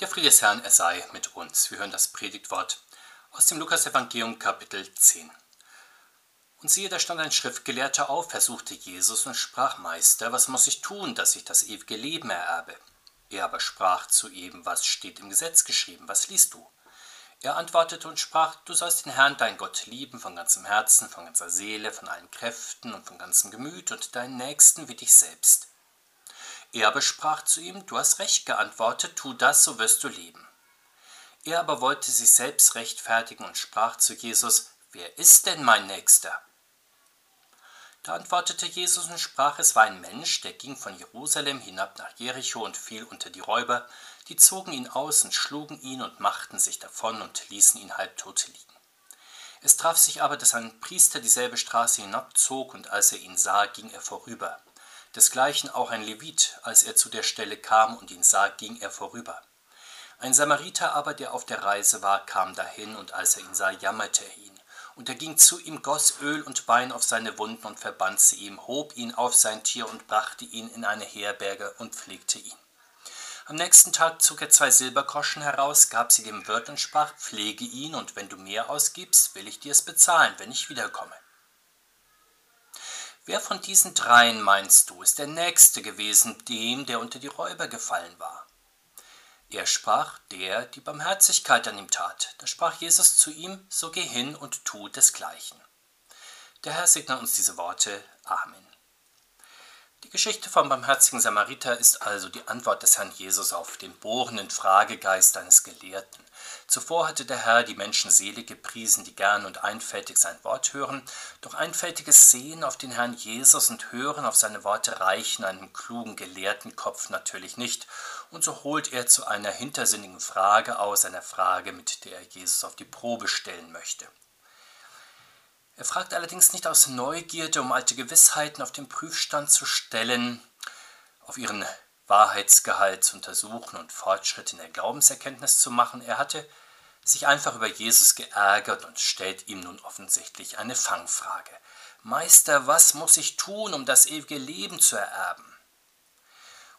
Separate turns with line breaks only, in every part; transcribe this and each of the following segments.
Der Friede des Herrn, er sei mit uns. Wir hören das Predigtwort aus dem Lukas-Evangelium, Kapitel 10. Und siehe, da stand ein Schriftgelehrter auf, versuchte Jesus und sprach: Meister, was muss ich tun, dass ich das ewige Leben ererbe? Er aber sprach zu ihm: Was steht im Gesetz geschrieben? Was liest du? Er antwortete und sprach: Du sollst den Herrn, dein Gott, lieben von ganzem Herzen, von ganzer Seele, von allen Kräften und von ganzem Gemüt und deinen Nächsten wie dich selbst. Er aber sprach zu ihm, Du hast recht geantwortet, tu das, so wirst du leben. Er aber wollte sich selbst rechtfertigen und sprach zu Jesus, Wer ist denn mein Nächster? Da antwortete Jesus und sprach, es war ein Mensch, der ging von Jerusalem hinab nach Jericho und fiel unter die Räuber, die zogen ihn aus und schlugen ihn und machten sich davon und ließen ihn halbtot liegen. Es traf sich aber, dass ein Priester dieselbe Straße hinabzog, und als er ihn sah, ging er vorüber. Desgleichen auch ein Levit, als er zu der Stelle kam und ihn sah, ging er vorüber. Ein Samariter aber, der auf der Reise war, kam dahin, und als er ihn sah, jammerte er ihn. Und er ging zu ihm, goss Öl und Wein auf seine Wunden und verband sie ihm, hob ihn auf sein Tier und brachte ihn in eine Herberge und pflegte ihn. Am nächsten Tag zog er zwei Silbergroschen heraus, gab sie dem Wirt und sprach, pflege ihn, und wenn du mehr ausgibst, will ich dir es bezahlen, wenn ich wiederkomme. Wer von diesen dreien, meinst du, ist der Nächste gewesen, dem, der unter die Räuber gefallen war? Er sprach, der die Barmherzigkeit an ihm tat. Da sprach Jesus zu ihm, so geh hin und tu desgleichen. Der Herr segne uns diese Worte. Amen. Die Geschichte vom barmherzigen Samariter ist also die Antwort des Herrn Jesus auf den bohrenden Fragegeist eines Gelehrten. Zuvor hatte der Herr die Menschen selig gepriesen, die gern und einfältig sein Wort hören, doch einfältiges Sehen auf den Herrn Jesus und Hören auf seine Worte reichen einem klugen Gelehrtenkopf natürlich nicht, und so holt er zu einer hintersinnigen Frage aus, einer Frage, mit der er Jesus auf die Probe stellen möchte. Er fragt allerdings nicht aus Neugierde, um alte Gewissheiten auf den Prüfstand zu stellen, auf ihren Wahrheitsgehalt zu untersuchen und Fortschritt in der Glaubenserkenntnis zu machen. Er hatte sich einfach über Jesus geärgert und stellt ihm nun offensichtlich eine Fangfrage. Meister, was muss ich tun, um das ewige Leben zu ererben?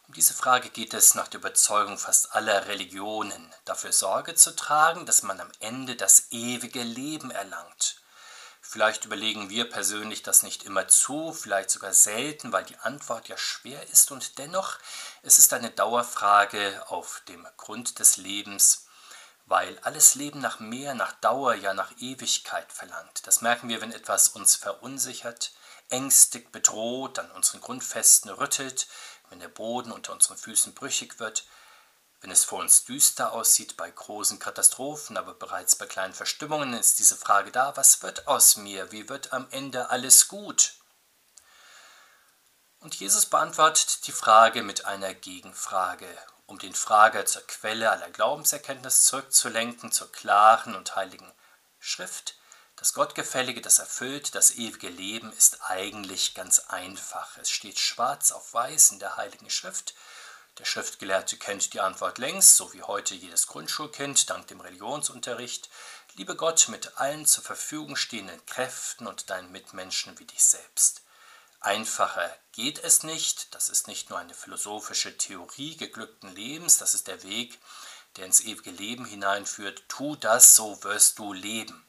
Um diese Frage geht es nach der Überzeugung fast aller Religionen, dafür Sorge zu tragen, dass man am Ende das ewige Leben erlangt. Vielleicht überlegen wir persönlich das nicht immer zu, vielleicht sogar selten, weil die Antwort ja schwer ist und dennoch, es ist eine Dauerfrage auf dem Grund des Lebens, weil alles Leben nach mehr, nach Dauer, ja nach Ewigkeit verlangt. Das merken wir, wenn etwas uns verunsichert, ängstigt, bedroht, an unseren Grundfesten rüttelt, wenn der Boden unter unseren Füßen brüchig wird, wenn es vor uns düster aussieht bei großen Katastrophen, aber bereits bei kleinen Verstimmungen ist diese Frage da, was wird aus mir? Wie wird am Ende alles gut? Und Jesus beantwortet die Frage mit einer Gegenfrage, um den Frager zur Quelle aller Glaubenserkenntnis zurückzulenken, zur klaren und heiligen Schrift. Das Gottgefällige, das erfüllt das ewige Leben, ist eigentlich ganz einfach. Es steht schwarz auf weiß in der heiligen Schrift der Schriftgelehrte kennt die Antwort längst, so wie heute jedes Grundschulkind dank dem Religionsunterricht. Liebe Gott mit allen zur Verfügung stehenden Kräften und deinen Mitmenschen wie dich selbst. Einfacher geht es nicht, das ist nicht nur eine philosophische Theorie geglückten Lebens, das ist der Weg, der ins ewige Leben hineinführt. Tu das, so wirst du leben.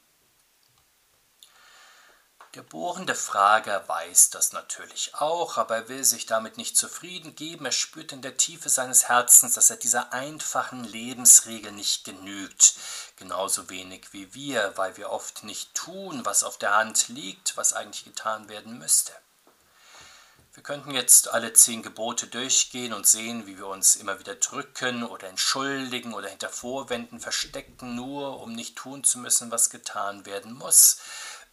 Der bohrende Frager weiß das natürlich auch, aber er will sich damit nicht zufrieden geben. Er spürt in der Tiefe seines Herzens, dass er dieser einfachen Lebensregel nicht genügt. Genauso wenig wie wir, weil wir oft nicht tun, was auf der Hand liegt, was eigentlich getan werden müsste. Wir könnten jetzt alle zehn Gebote durchgehen und sehen, wie wir uns immer wieder drücken oder entschuldigen oder hinter Vorwänden verstecken, nur um nicht tun zu müssen, was getan werden muss.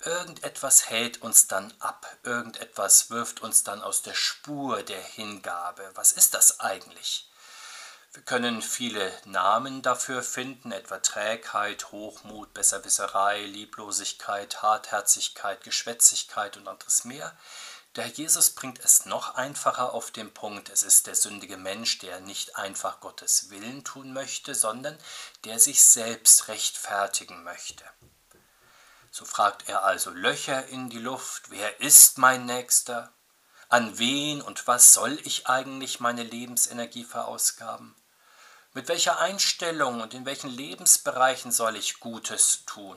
Irgendetwas hält uns dann ab, irgendetwas wirft uns dann aus der Spur der Hingabe. Was ist das eigentlich? Wir können viele Namen dafür finden, etwa Trägheit, Hochmut, Besserwisserei, Lieblosigkeit, Hartherzigkeit, Geschwätzigkeit und anderes mehr. Der Herr Jesus bringt es noch einfacher auf den Punkt. Es ist der sündige Mensch, der nicht einfach Gottes Willen tun möchte, sondern der sich selbst rechtfertigen möchte. So fragt er also Löcher in die Luft, wer ist mein Nächster? An wen und was soll ich eigentlich meine Lebensenergie verausgaben? Mit welcher Einstellung und in welchen Lebensbereichen soll ich Gutes tun?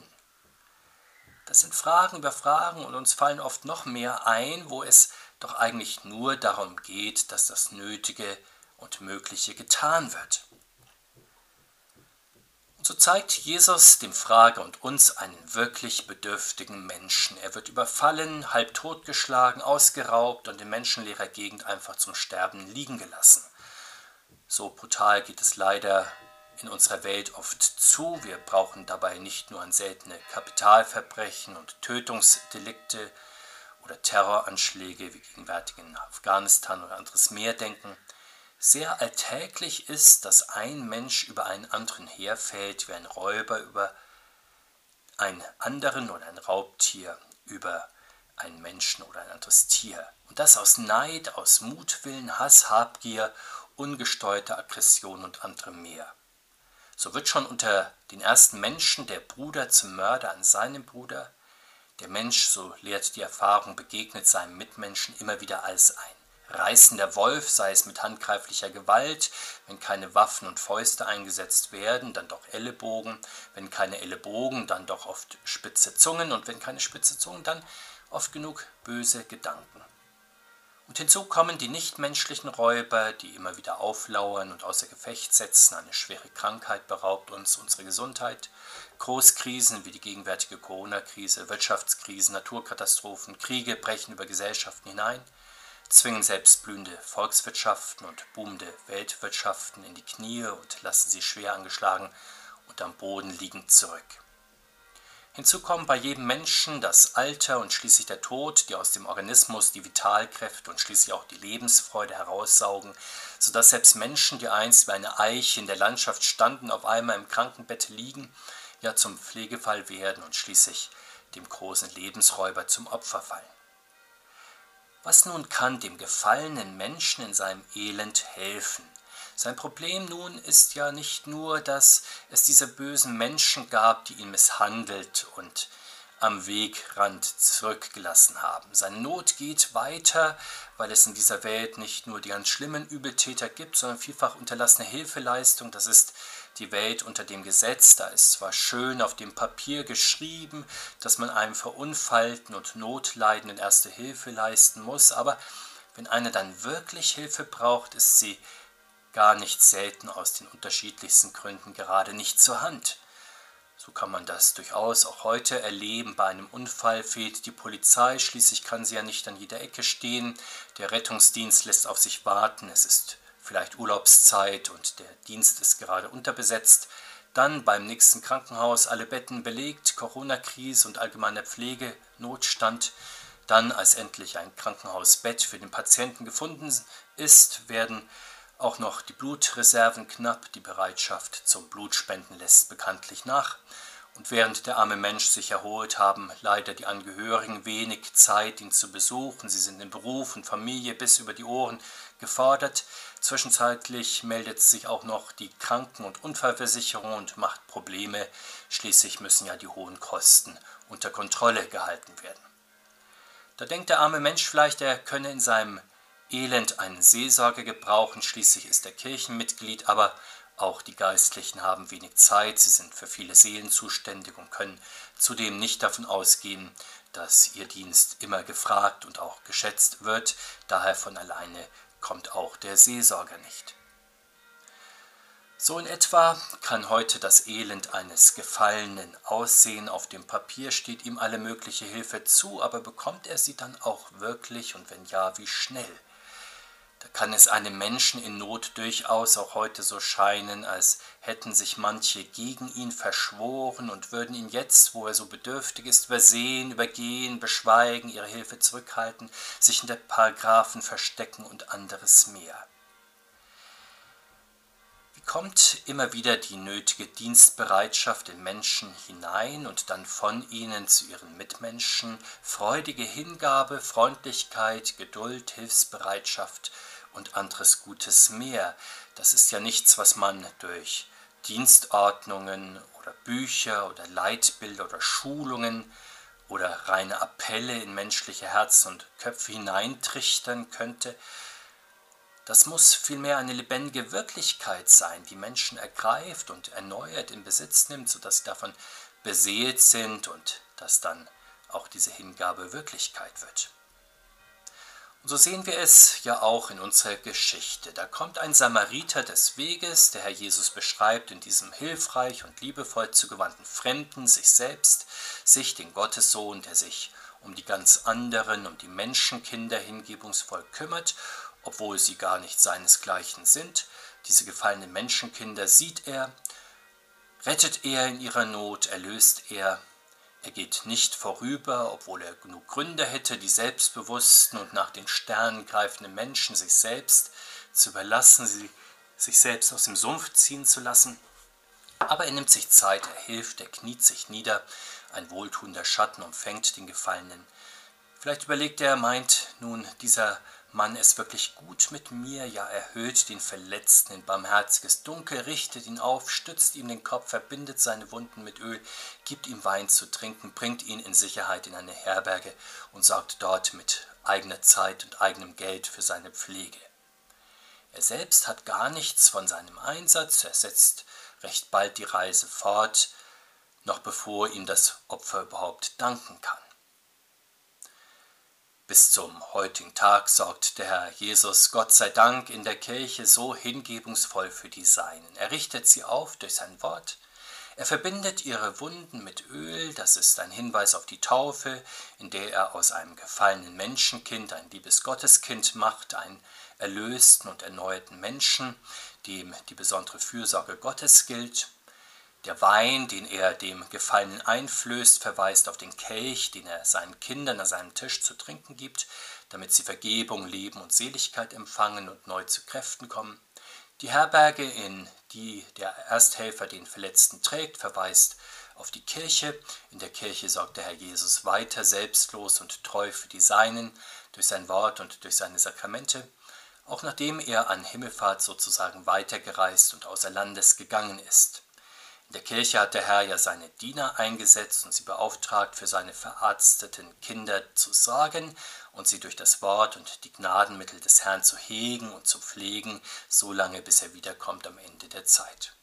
Das sind Fragen über Fragen und uns fallen oft noch mehr ein, wo es doch eigentlich nur darum geht, dass das Nötige und Mögliche getan wird. Und so zeigt Jesus dem Frager und uns einen wirklich bedürftigen Menschen. Er wird überfallen, halb totgeschlagen, ausgeraubt und in menschenleerer Gegend einfach zum Sterben liegen gelassen. So brutal geht es leider in unserer Welt oft zu. Wir brauchen dabei nicht nur an seltene Kapitalverbrechen und Tötungsdelikte oder Terroranschläge wie gegenwärtig in Afghanistan oder anderes mehr denken. Sehr alltäglich ist, dass ein Mensch über einen anderen herfällt, wie ein Räuber über einen anderen oder ein Raubtier über einen Menschen oder ein anderes Tier. Und das aus Neid, aus Mutwillen, Hass, Habgier, ungesteuerter Aggression und anderem mehr. So wird schon unter den ersten Menschen der Bruder zum Mörder an seinem Bruder. Der Mensch, so lehrt die Erfahrung, begegnet seinem Mitmenschen immer wieder als ein reißender Wolf, sei es mit handgreiflicher Gewalt, wenn keine Waffen und Fäuste eingesetzt werden, dann doch Ellenbogen, wenn keine Ellenbogen, dann doch oft spitze Zungen und wenn keine spitze Zungen, dann oft genug böse Gedanken. Und hinzu kommen die nichtmenschlichen Räuber, die immer wieder auflauern und außer Gefecht setzen. Eine schwere Krankheit beraubt uns unsere Gesundheit. Großkrisen wie die gegenwärtige Corona-Krise, Wirtschaftskrisen, Naturkatastrophen, Kriege brechen über Gesellschaften hinein zwingen selbst blühende Volkswirtschaften und boomende Weltwirtschaften in die Knie und lassen sie schwer angeschlagen und am Boden liegend zurück. Hinzu kommen bei jedem Menschen das Alter und schließlich der Tod, die aus dem Organismus die Vitalkräfte und schließlich auch die Lebensfreude heraussaugen, sodass selbst Menschen, die einst wie eine Eiche in der Landschaft standen, auf einmal im Krankenbett liegen, ja zum Pflegefall werden und schließlich dem großen Lebensräuber zum Opfer fallen. Was nun kann dem gefallenen Menschen in seinem Elend helfen? Sein Problem nun ist ja nicht nur, dass es diese bösen Menschen gab, die ihn misshandelt und am Wegrand zurückgelassen haben. Seine Not geht weiter, weil es in dieser Welt nicht nur die ganz schlimmen Übeltäter gibt, sondern vielfach unterlassene Hilfeleistung. Das ist die Welt unter dem Gesetz. Da ist zwar schön auf dem Papier geschrieben, dass man einem verunfallten und Notleidenden erste Hilfe leisten muss, aber wenn einer dann wirklich Hilfe braucht, ist sie gar nicht selten aus den unterschiedlichsten Gründen gerade nicht zur Hand. So kann man das durchaus auch heute erleben. Bei einem Unfall fehlt die Polizei, schließlich kann sie ja nicht an jeder Ecke stehen. Der Rettungsdienst lässt auf sich warten, es ist vielleicht Urlaubszeit und der Dienst ist gerade unterbesetzt. Dann beim nächsten Krankenhaus alle Betten belegt, Corona-Krise und allgemeiner Pflegenotstand. Dann, als endlich ein Krankenhausbett für den Patienten gefunden ist, werden auch noch die Blutreserven knapp, die Bereitschaft zum Blutspenden lässt bekanntlich nach. Und während der arme Mensch sich erholt, haben leider die Angehörigen wenig Zeit, ihn zu besuchen. Sie sind in Beruf und Familie bis über die Ohren gefordert. Zwischenzeitlich meldet sich auch noch die Kranken- und Unfallversicherung und macht Probleme. Schließlich müssen ja die hohen Kosten unter Kontrolle gehalten werden. Da denkt der arme Mensch vielleicht, er könne in seinem Elend einen Seelsorger gebrauchen, schließlich ist er Kirchenmitglied, aber auch die Geistlichen haben wenig Zeit, sie sind für viele Seelen zuständig und können zudem nicht davon ausgehen, dass ihr Dienst immer gefragt und auch geschätzt wird, daher von alleine kommt auch der Seelsorger nicht. So in etwa kann heute das Elend eines Gefallenen aussehen. Auf dem Papier steht ihm alle mögliche Hilfe zu, aber bekommt er sie dann auch wirklich und wenn ja, wie schnell? Kann es einem Menschen in Not durchaus auch heute so scheinen, als hätten sich manche gegen ihn verschworen und würden ihn jetzt, wo er so bedürftig ist, übersehen, übergehen, beschweigen, ihre Hilfe zurückhalten, sich in der Paragraphen verstecken und anderes mehr. Wie kommt immer wieder die nötige Dienstbereitschaft in Menschen hinein und dann von ihnen zu ihren Mitmenschen, freudige Hingabe, Freundlichkeit, Geduld, Hilfsbereitschaft, und anderes Gutes mehr. Das ist ja nichts, was man durch Dienstordnungen oder Bücher oder Leitbilder oder Schulungen oder reine Appelle in menschliche Herzen und Köpfe hineintrichtern könnte. Das muss vielmehr eine lebendige Wirklichkeit sein, die Menschen ergreift und erneuert in Besitz nimmt, sodass sie davon beseelt sind und dass dann auch diese Hingabe Wirklichkeit wird. Und so sehen wir es ja auch in unserer Geschichte. Da kommt ein Samariter des Weges, der Herr Jesus beschreibt in diesem hilfreich und liebevoll zugewandten Fremden, sich selbst, sich, den Gottessohn, der sich um die ganz anderen, um die Menschenkinder hingebungsvoll kümmert, obwohl sie gar nicht seinesgleichen sind. Diese gefallenen Menschenkinder sieht er, rettet er in ihrer Not, erlöst er er geht nicht vorüber, obwohl er genug Gründe hätte, die selbstbewussten und nach den Sternen greifenden Menschen sich selbst zu überlassen, sie sich selbst aus dem Sumpf ziehen zu lassen. Aber er nimmt sich Zeit, er hilft, er kniet sich nieder, ein wohltuender Schatten umfängt den Gefallenen. Vielleicht überlegt er, meint nun dieser Mann es wirklich gut mit mir, ja erhöht den Verletzten in barmherziges Dunkel, richtet ihn auf, stützt ihm den Kopf, verbindet seine Wunden mit Öl, gibt ihm Wein zu trinken, bringt ihn in Sicherheit in eine Herberge und sorgt dort mit eigener Zeit und eigenem Geld für seine Pflege. Er selbst hat gar nichts von seinem Einsatz, er setzt recht bald die Reise fort, noch bevor ihm das Opfer überhaupt danken kann. Bis zum heutigen Tag sorgt der Herr Jesus Gott sei Dank in der Kirche so hingebungsvoll für die Seinen. Er richtet sie auf durch sein Wort. Er verbindet ihre Wunden mit Öl, das ist ein Hinweis auf die Taufe, in der er aus einem gefallenen Menschenkind ein liebes Gotteskind macht, einen erlösten und erneuerten Menschen, dem die besondere Fürsorge Gottes gilt. Der Wein, den er dem Gefallenen einflößt, verweist auf den Kelch, den er seinen Kindern an seinem Tisch zu trinken gibt, damit sie Vergebung, Leben und Seligkeit empfangen und neu zu Kräften kommen. Die Herberge, in die der Ersthelfer den Verletzten trägt, verweist auf die Kirche. In der Kirche sorgt der Herr Jesus weiter selbstlos und treu für die Seinen durch sein Wort und durch seine Sakramente, auch nachdem er an Himmelfahrt sozusagen weitergereist und außer Landes gegangen ist. In der Kirche hat der Herr ja seine Diener eingesetzt und sie beauftragt, für seine verarzteten Kinder zu sorgen und sie durch das Wort und die Gnadenmittel des Herrn zu hegen und zu pflegen, so lange bis er wiederkommt am Ende der Zeit.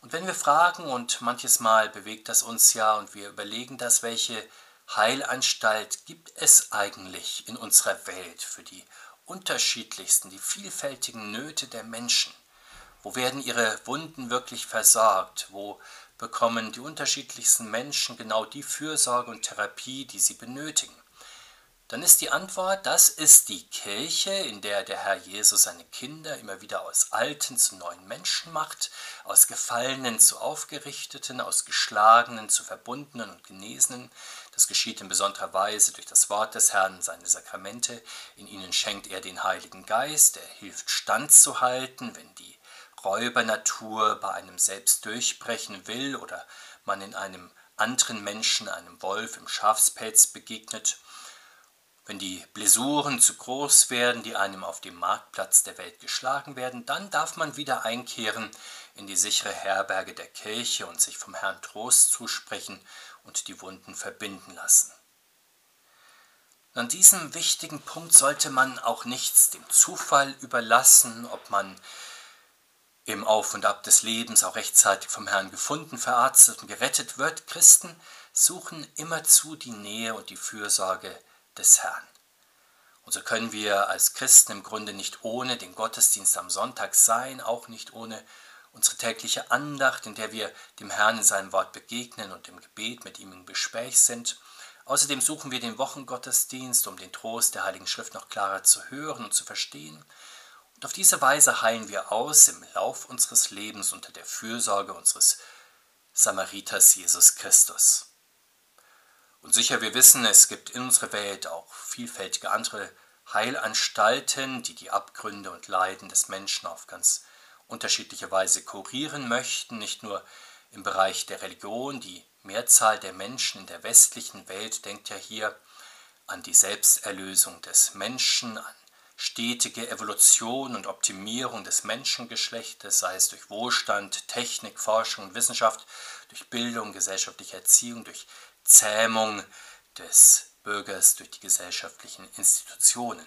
Und wenn wir fragen, und manches Mal bewegt das uns ja, und wir überlegen das, welche Heilanstalt gibt es eigentlich in unserer Welt für die unterschiedlichsten, die vielfältigen Nöte der Menschen? Wo werden ihre Wunden wirklich versorgt? Wo bekommen die unterschiedlichsten Menschen genau die Fürsorge und Therapie, die sie benötigen? Dann ist die Antwort, das ist die Kirche, in der der Herr Jesus seine Kinder immer wieder aus Alten zu neuen Menschen macht, aus Gefallenen zu Aufgerichteten, aus Geschlagenen zu Verbundenen und Genesenen. Das geschieht in besonderer Weise durch das Wort des Herrn, seine Sakramente. In ihnen schenkt er den Heiligen Geist, er hilft standzuhalten, wenn die Räubernatur bei einem selbst durchbrechen will oder man in einem anderen Menschen, einem Wolf im Schafspelz begegnet, wenn die Blessuren zu groß werden, die einem auf dem Marktplatz der Welt geschlagen werden, dann darf man wieder einkehren in die sichere Herberge der Kirche und sich vom Herrn Trost zusprechen und die Wunden verbinden lassen. An diesem wichtigen Punkt sollte man auch nichts dem Zufall überlassen, ob man im Auf und Ab des Lebens auch rechtzeitig vom Herrn gefunden, verarztet und gerettet wird, Christen suchen immerzu die Nähe und die Fürsorge des Herrn. Und so können wir als Christen im Grunde nicht ohne den Gottesdienst am Sonntag sein, auch nicht ohne unsere tägliche Andacht, in der wir dem Herrn in seinem Wort begegnen und im Gebet mit ihm im Gespräch sind. Außerdem suchen wir den Wochengottesdienst, um den Trost der Heiligen Schrift noch klarer zu hören und zu verstehen. Und auf diese Weise heilen wir aus im Lauf unseres Lebens unter der Fürsorge unseres Samariters Jesus Christus. Und sicher, wir wissen, es gibt in unserer Welt auch vielfältige andere Heilanstalten, die die Abgründe und Leiden des Menschen auf ganz unterschiedliche Weise kurieren möchten, nicht nur im Bereich der Religion. Die Mehrzahl der Menschen in der westlichen Welt denkt ja hier an die Selbsterlösung des Menschen, an stetige Evolution und Optimierung des Menschengeschlechtes, sei es durch Wohlstand, Technik, Forschung und Wissenschaft, durch Bildung, gesellschaftliche Erziehung, durch Zähmung des Bürgers, durch die gesellschaftlichen Institutionen.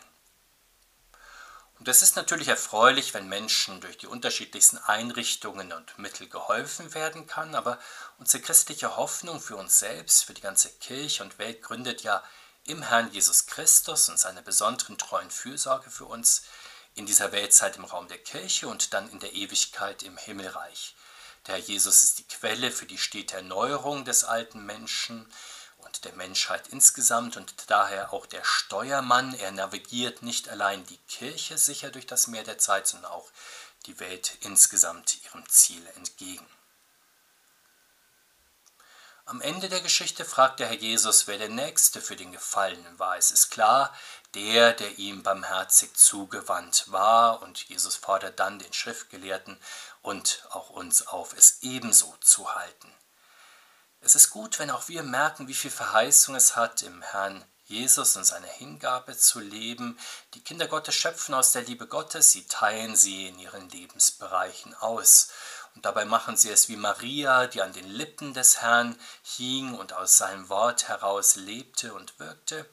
Und es ist natürlich erfreulich, wenn Menschen durch die unterschiedlichsten Einrichtungen und Mittel geholfen werden kann, aber unsere christliche Hoffnung für uns selbst, für die ganze Kirche und Welt gründet ja im Herrn Jesus Christus und seiner besonderen treuen Fürsorge für uns in dieser Weltzeit im Raum der Kirche und dann in der Ewigkeit im Himmelreich. Der Herr Jesus ist die Quelle für die stete Erneuerung des alten Menschen, und der Menschheit insgesamt und daher auch der Steuermann. Er navigiert nicht allein die Kirche sicher durch das Meer der Zeit, sondern auch die Welt insgesamt ihrem Ziel entgegen. Am Ende der Geschichte fragt der Herr Jesus, wer der Nächste für den Gefallenen war. Es ist klar, der, der ihm barmherzig zugewandt war. Und Jesus fordert dann den Schriftgelehrten und auch uns auf, es ebenso zu halten. Es ist gut, wenn auch wir merken, wie viel Verheißung es hat, im Herrn Jesus und seiner Hingabe zu leben. Die Kinder Gottes schöpfen aus der Liebe Gottes, sie teilen sie in ihren Lebensbereichen aus. Und dabei machen sie es wie Maria, die an den Lippen des Herrn hing und aus seinem Wort heraus lebte und wirkte.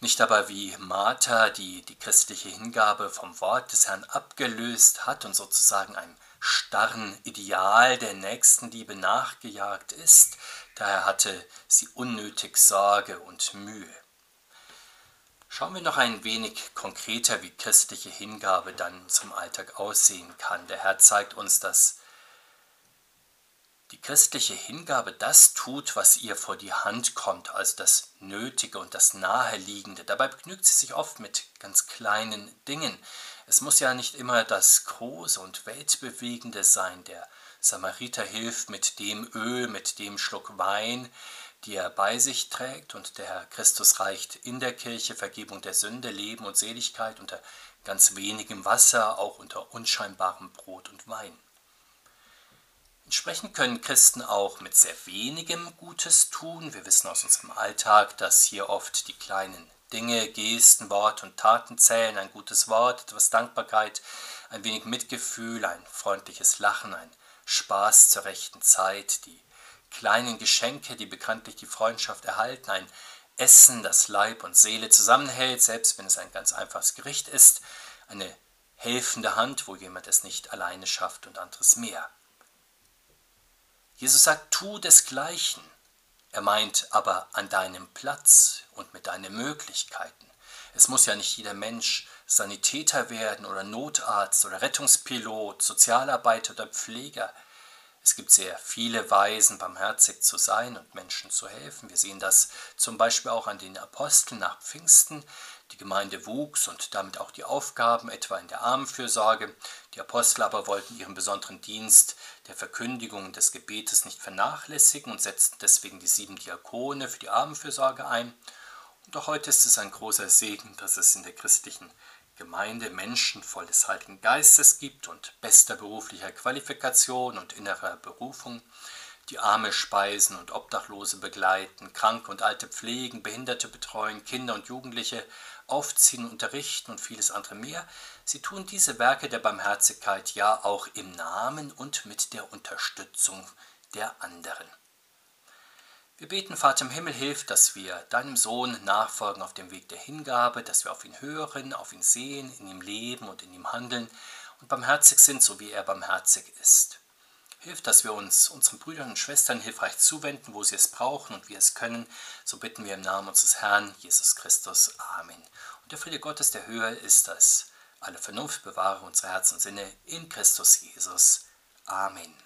Nicht aber wie Martha, die die christliche Hingabe vom Wort des Herrn abgelöst hat und sozusagen ein starren Ideal der Nächstenliebe nachgejagt ist, daher hatte sie unnötig Sorge und Mühe. Schauen wir noch ein wenig konkreter, wie christliche Hingabe dann zum Alltag aussehen kann. Der Herr zeigt uns, dass die christliche Hingabe das tut, was ihr vor die Hand kommt, also das Nötige und das Naheliegende. Dabei begnügt sie sich oft mit ganz kleinen Dingen. Es muss ja nicht immer das Große und Weltbewegende sein. Der Samariter hilft mit dem Öl, mit dem Schluck Wein, die er bei sich trägt, und der Herr Christus reicht in der Kirche Vergebung der Sünde, Leben und Seligkeit unter ganz wenigem Wasser, auch unter unscheinbarem Brot und Wein. Entsprechend können Christen auch mit sehr wenigem Gutes tun. Wir wissen aus unserem Alltag, dass hier oft die kleinen Dinge, Gesten, Wort und Taten zählen. Ein gutes Wort, etwas Dankbarkeit, ein wenig Mitgefühl, ein freundliches Lachen, ein Spaß zur rechten Zeit, die kleinen Geschenke, die bekanntlich die Freundschaft erhalten, ein Essen, das Leib und Seele zusammenhält, selbst wenn es ein ganz einfaches Gericht ist, eine helfende Hand, wo jemand es nicht alleine schafft und anderes mehr. Jesus sagt, tu desgleichen. Er meint aber an deinem Platz und mit deinen Möglichkeiten. Es muss ja nicht jeder Mensch Sanitäter werden oder Notarzt oder Rettungspilot, Sozialarbeiter oder Pfleger. Es gibt sehr viele Weisen, barmherzig zu sein und Menschen zu helfen. Wir sehen das zum Beispiel auch an den Aposteln nach Pfingsten. Die Gemeinde wuchs und damit auch die Aufgaben, etwa in der Armenfürsorge. Die Apostel aber wollten ihren besonderen Dienst der Verkündigung des Gebetes nicht vernachlässigen und setzten deswegen die sieben Diakone für die Armenfürsorge ein. Und auch heute ist es ein großer Segen, dass es in der christlichen Gemeinde Menschen voll des Heiligen Geistes gibt und bester beruflicher Qualifikation und innerer Berufung die Arme speisen und Obdachlose begleiten, Kranke und Alte pflegen, Behinderte betreuen, Kinder und Jugendliche aufziehen, unterrichten und vieles andere mehr. Sie tun diese Werke der Barmherzigkeit ja auch im Namen und mit der Unterstützung der anderen. Wir beten, Vater im Himmel, hilf, dass wir deinem Sohn nachfolgen auf dem Weg der Hingabe, dass wir auf ihn hören, auf ihn sehen, in ihm leben und in ihm handeln und barmherzig sind, so wie er barmherzig ist. Hilf, dass wir uns unseren Brüdern und Schwestern hilfreich zuwenden, wo sie es brauchen und wir es können. So bitten wir im Namen unseres Herrn Jesus Christus. Amen. Und der Friede Gottes, der höher ist als alle Vernunft, bewahre unsere Herzen und Sinne in Christus Jesus. Amen.